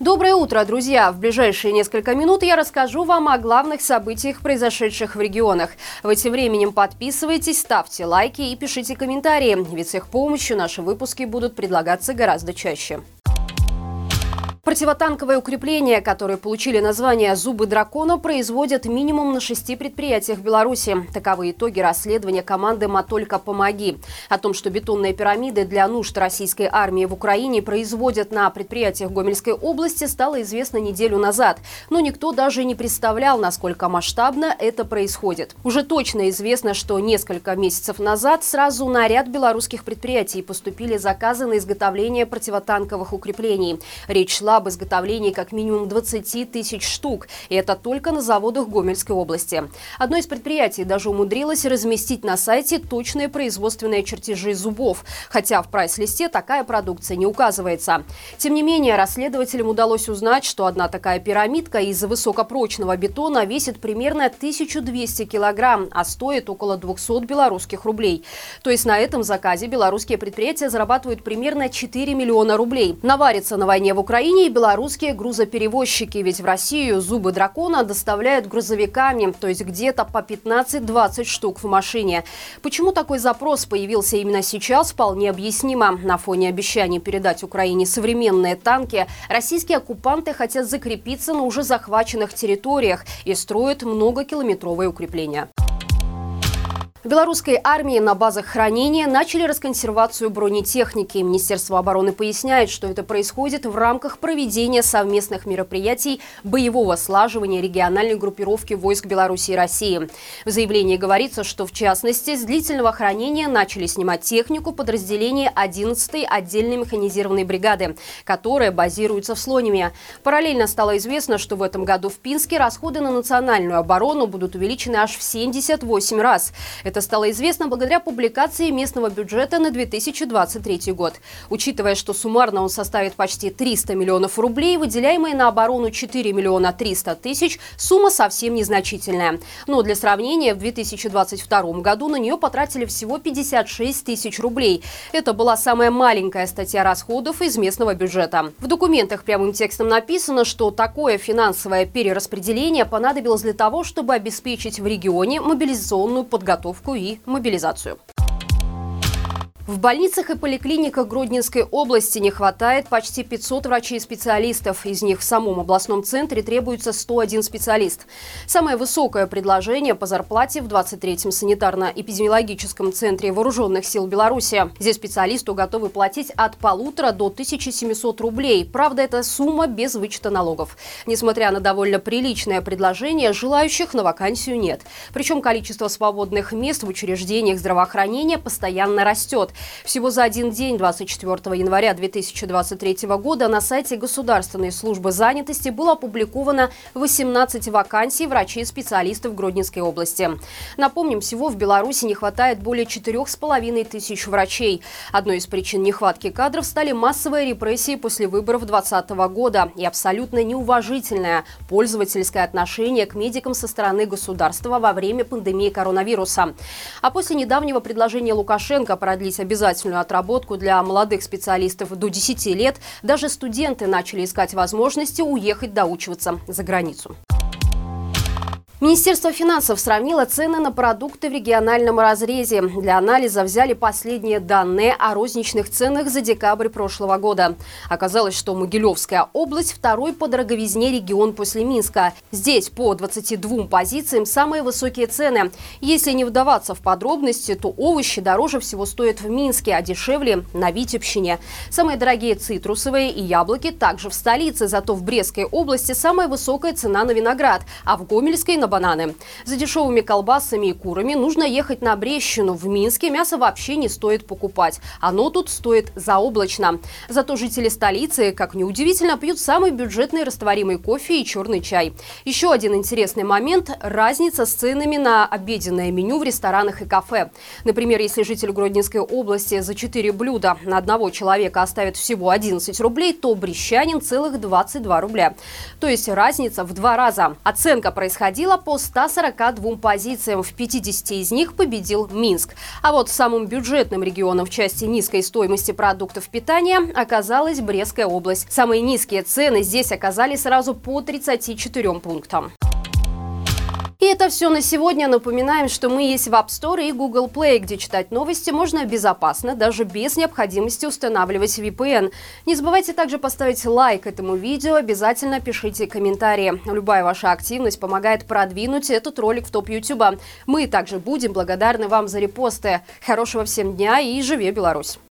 Доброе утро, друзья! В ближайшие несколько минут я расскажу вам о главных событиях, произошедших в регионах. Вы тем временем подписывайтесь, ставьте лайки и пишите комментарии, ведь с их помощью наши выпуски будут предлагаться гораздо чаще. Противотанковые укрепления, которые получили название «Зубы дракона», производят минимум на шести предприятиях Беларуси. Таковы итоги расследования команды «Матолько помоги». О том, что бетонные пирамиды для нужд российской армии в Украине производят на предприятиях Гомельской области, стало известно неделю назад. Но никто даже не представлял, насколько масштабно это происходит. Уже точно известно, что несколько месяцев назад сразу на ряд белорусских предприятий поступили заказы на изготовление противотанковых укреплений. Речь шла об изготовлении как минимум 20 тысяч штук. И это только на заводах Гомельской области. Одно из предприятий даже умудрилось разместить на сайте точные производственные чертежи зубов. Хотя в прайс-листе такая продукция не указывается. Тем не менее, расследователям удалось узнать, что одна такая пирамидка из высокопрочного бетона весит примерно 1200 килограмм, а стоит около 200 белорусских рублей. То есть на этом заказе белорусские предприятия зарабатывают примерно 4 миллиона рублей. Навариться на войне в Украине и белорусские грузоперевозчики, ведь в Россию зубы дракона доставляют грузовиками, то есть где-то по 15-20 штук в машине. Почему такой запрос появился именно сейчас, вполне объяснимо. На фоне обещаний передать Украине современные танки, российские оккупанты хотят закрепиться на уже захваченных территориях и строят многокилометровые укрепления. В белорусской армии на базах хранения начали расконсервацию бронетехники. Министерство обороны поясняет, что это происходит в рамках проведения совместных мероприятий боевого слаживания региональной группировки войск Беларуси и России. В заявлении говорится, что в частности с длительного хранения начали снимать технику подразделения 11-й отдельной механизированной бригады, которая базируется в Слониме. Параллельно стало известно, что в этом году в Пинске расходы на национальную оборону будут увеличены аж в 78 раз. Это стало известно благодаря публикации местного бюджета на 2023 год. Учитывая, что суммарно он составит почти 300 миллионов рублей, выделяемые на оборону 4 миллиона 300 тысяч, сумма совсем незначительная. Но для сравнения, в 2022 году на нее потратили всего 56 тысяч рублей. Это была самая маленькая статья расходов из местного бюджета. В документах прямым текстом написано, что такое финансовое перераспределение понадобилось для того, чтобы обеспечить в регионе мобилизационную подготовку подготовку и мобилизацию. В больницах и поликлиниках Гродненской области не хватает почти 500 врачей-специалистов. Из них в самом областном центре требуется 101 специалист. Самое высокое предложение по зарплате в 23-м санитарно-эпидемиологическом центре Вооруженных сил Беларуси. Здесь специалисту готовы платить от полутора до 1700 рублей. Правда, это сумма без вычета налогов. Несмотря на довольно приличное предложение, желающих на вакансию нет. Причем количество свободных мест в учреждениях здравоохранения постоянно растет. Всего за один день, 24 января 2023 года, на сайте Государственной службы занятости было опубликовано 18 вакансий врачей-специалистов Гродненской области. Напомним, всего в Беларуси не хватает более 4,5 тысяч врачей. Одной из причин нехватки кадров стали массовые репрессии после выборов 2020 года и абсолютно неуважительное пользовательское отношение к медикам со стороны государства во время пандемии коронавируса. А после недавнего предложения Лукашенко продлить обязательную отработку для молодых специалистов до 10 лет, даже студенты начали искать возможности уехать доучиваться за границу. Министерство финансов сравнило цены на продукты в региональном разрезе. Для анализа взяли последние данные о розничных ценах за декабрь прошлого года. Оказалось, что Могилевская область – второй по дороговизне регион после Минска. Здесь по 22 позициям самые высокие цены. Если не вдаваться в подробности, то овощи дороже всего стоят в Минске, а дешевле – на Витебщине. Самые дорогие цитрусовые и яблоки также в столице, зато в Брестской области самая высокая цена на виноград, а в Гомельской – на бананы. За дешевыми колбасами и курами нужно ехать на Брещину. В Минске мясо вообще не стоит покупать. Оно тут стоит заоблачно. Зато жители столицы, как неудивительно, пьют самый бюджетный растворимый кофе и черный чай. Еще один интересный момент – разница с ценами на обеденное меню в ресторанах и кафе. Например, если житель Гродненской области за 4 блюда на одного человека оставит всего 11 рублей, то брещанин целых 22 рубля. То есть разница в два раза. Оценка происходила по 142 позициям. В 50 из них победил Минск. А вот самым бюджетным регионом в части низкой стоимости продуктов питания оказалась Брестская область. Самые низкие цены здесь оказались сразу по 34 пунктам. И это все на сегодня. Напоминаем, что мы есть в App Store и Google Play, где читать новости можно безопасно, даже без необходимости устанавливать VPN. Не забывайте также поставить лайк этому видео, обязательно пишите комментарии. Любая ваша активность помогает продвинуть этот ролик в топ YouTube. Мы также будем благодарны вам за репосты. Хорошего всем дня и живи Беларусь!